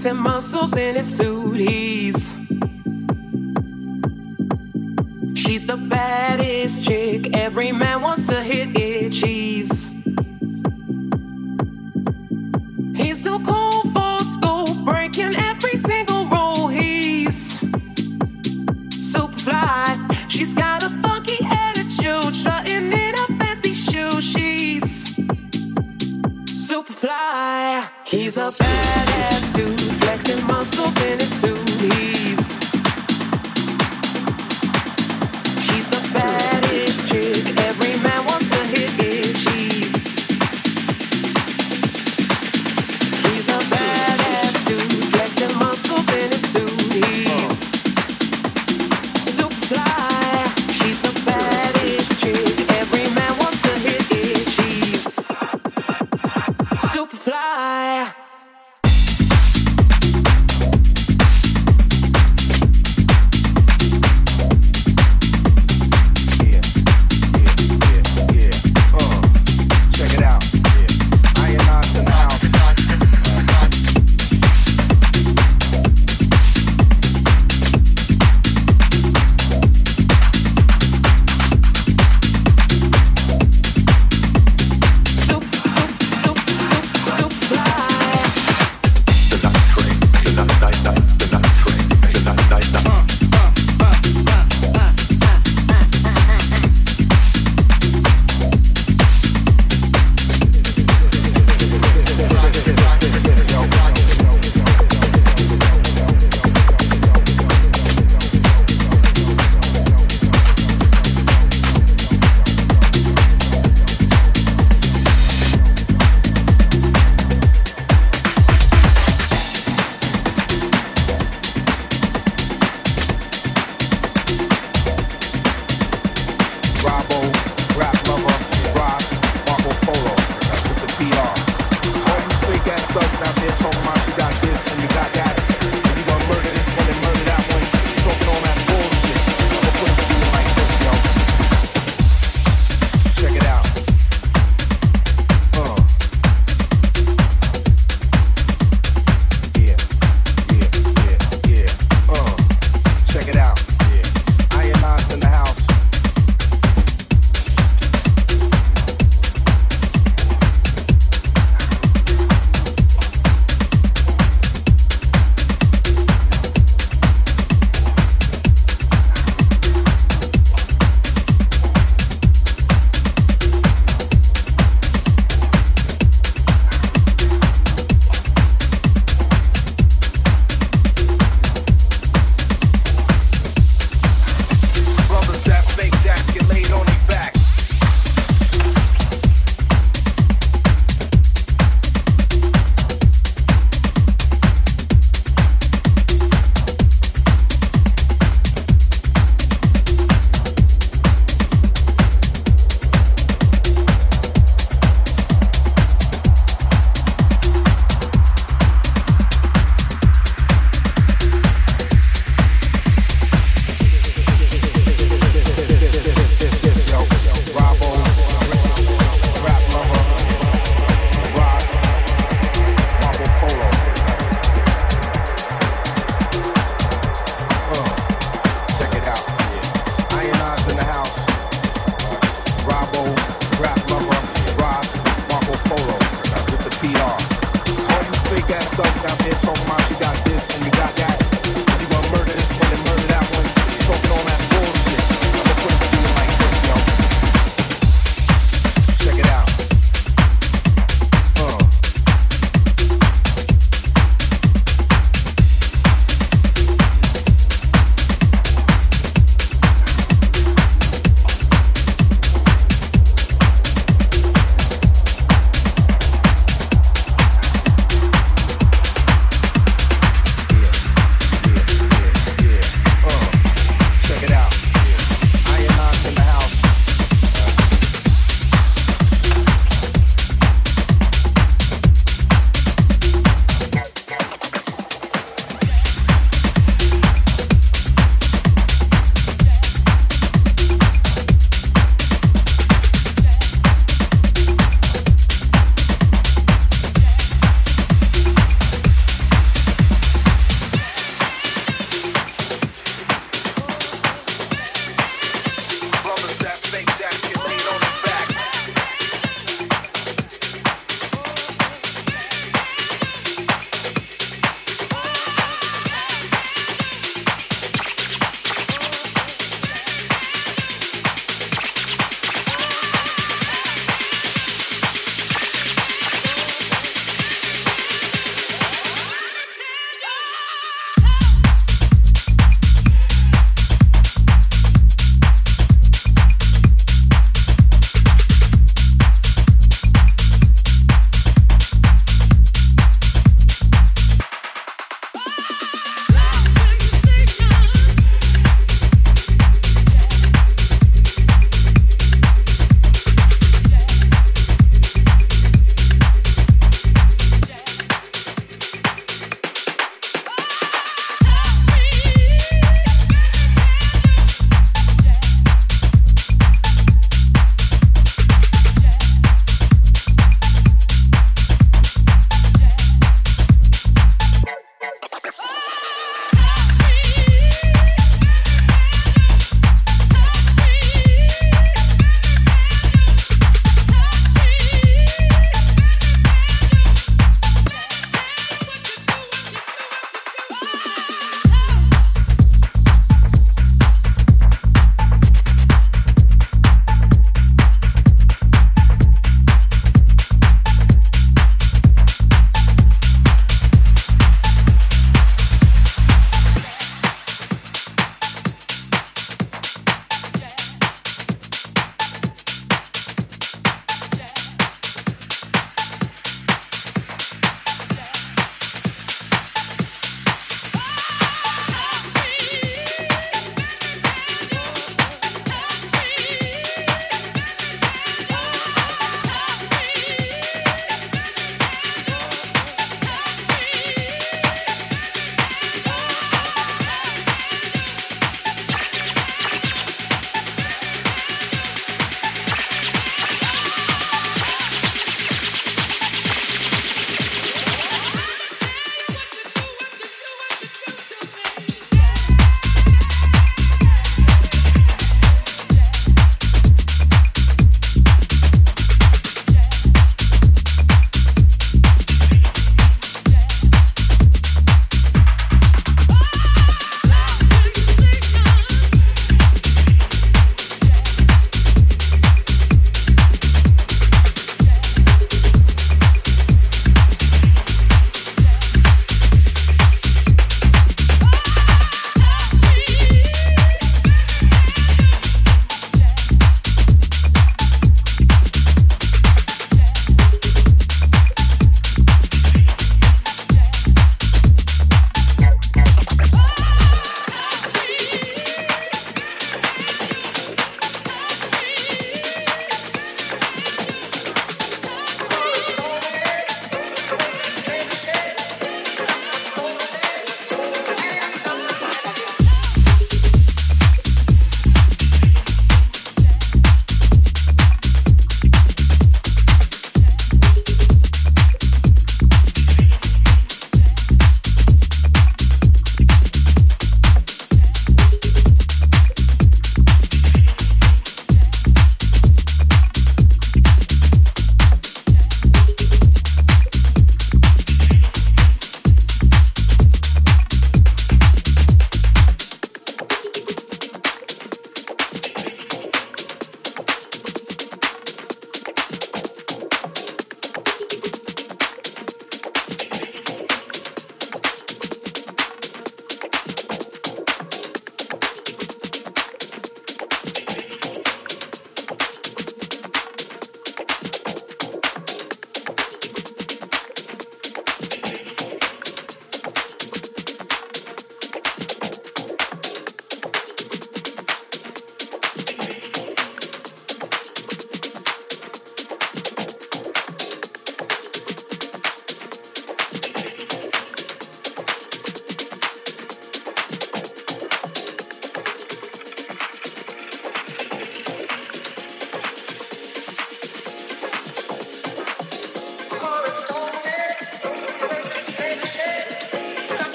flexing muscles in his suit. He's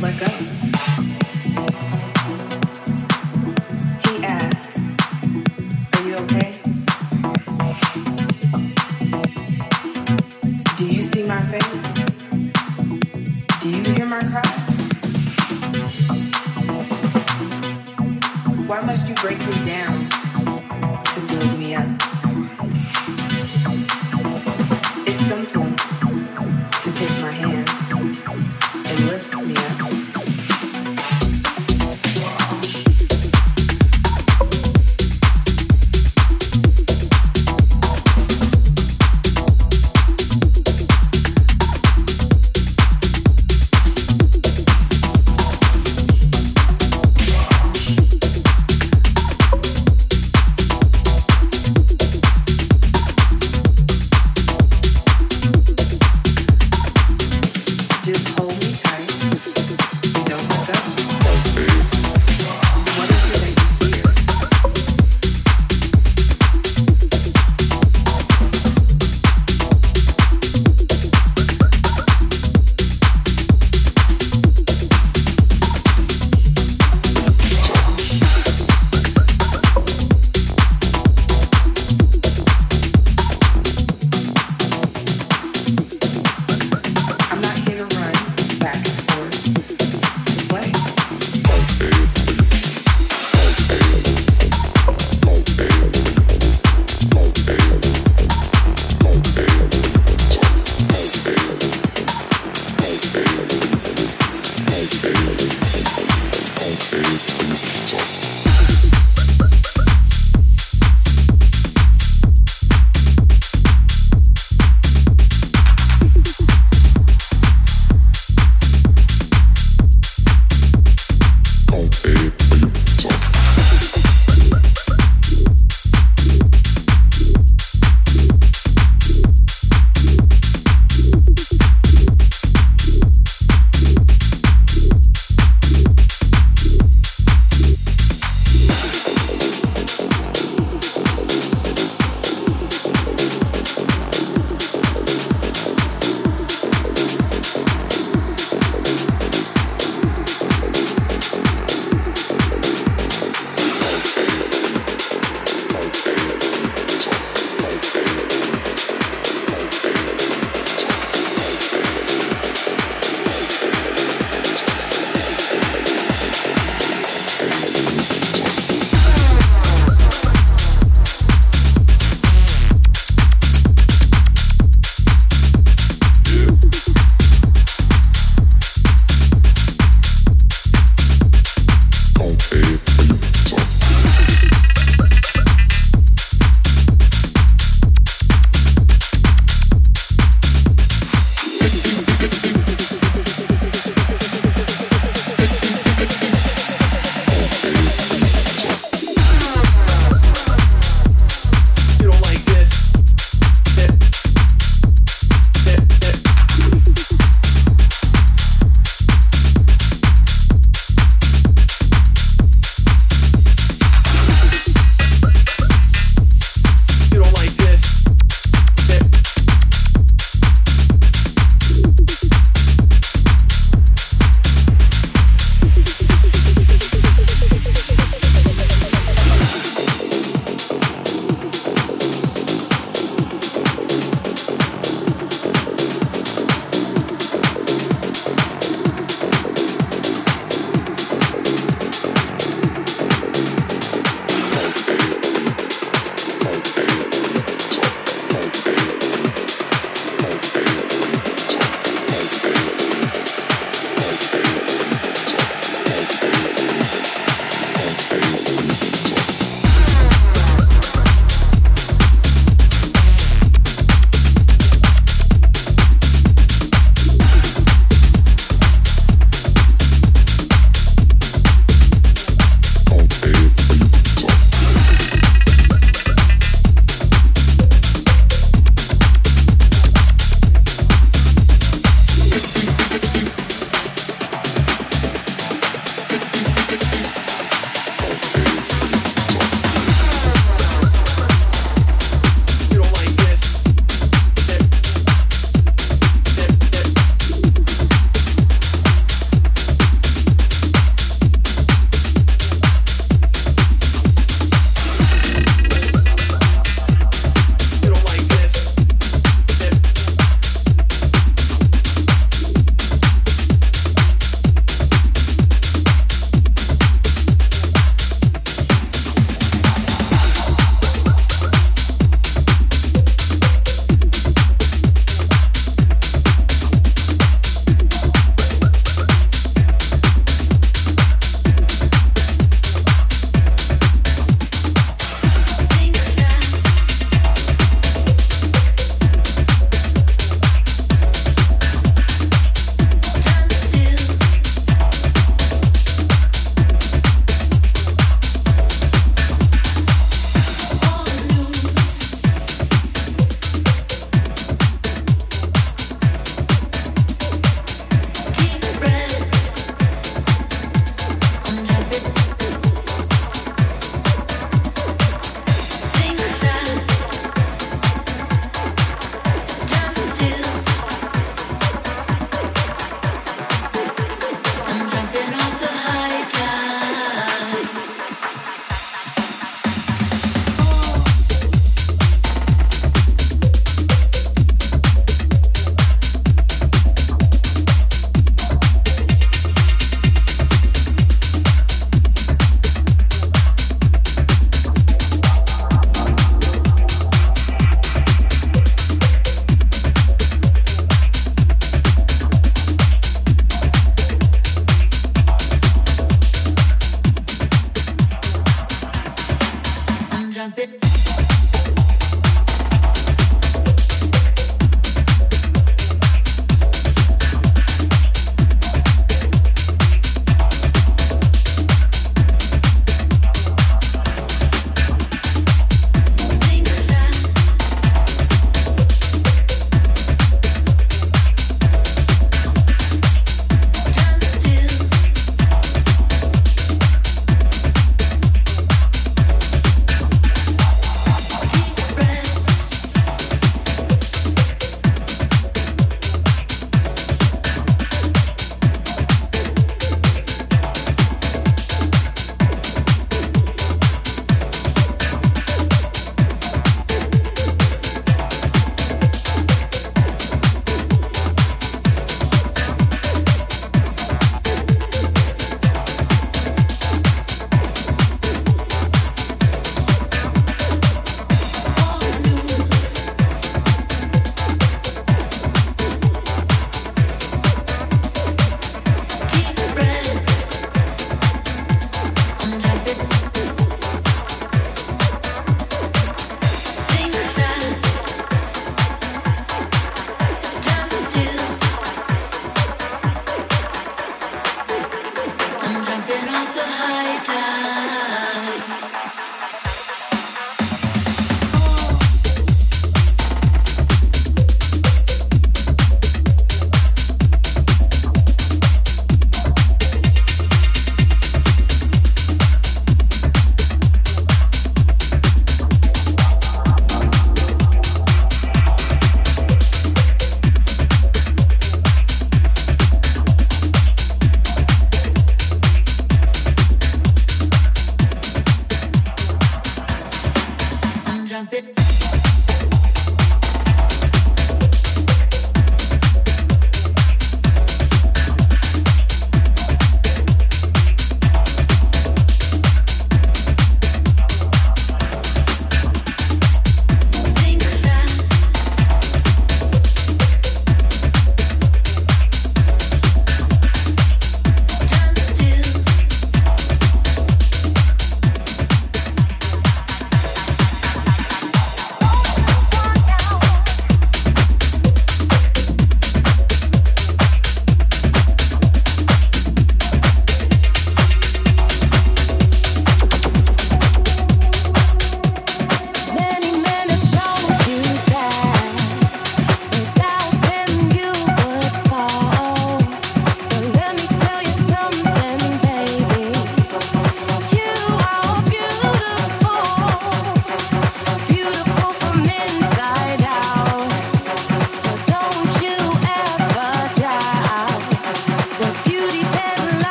take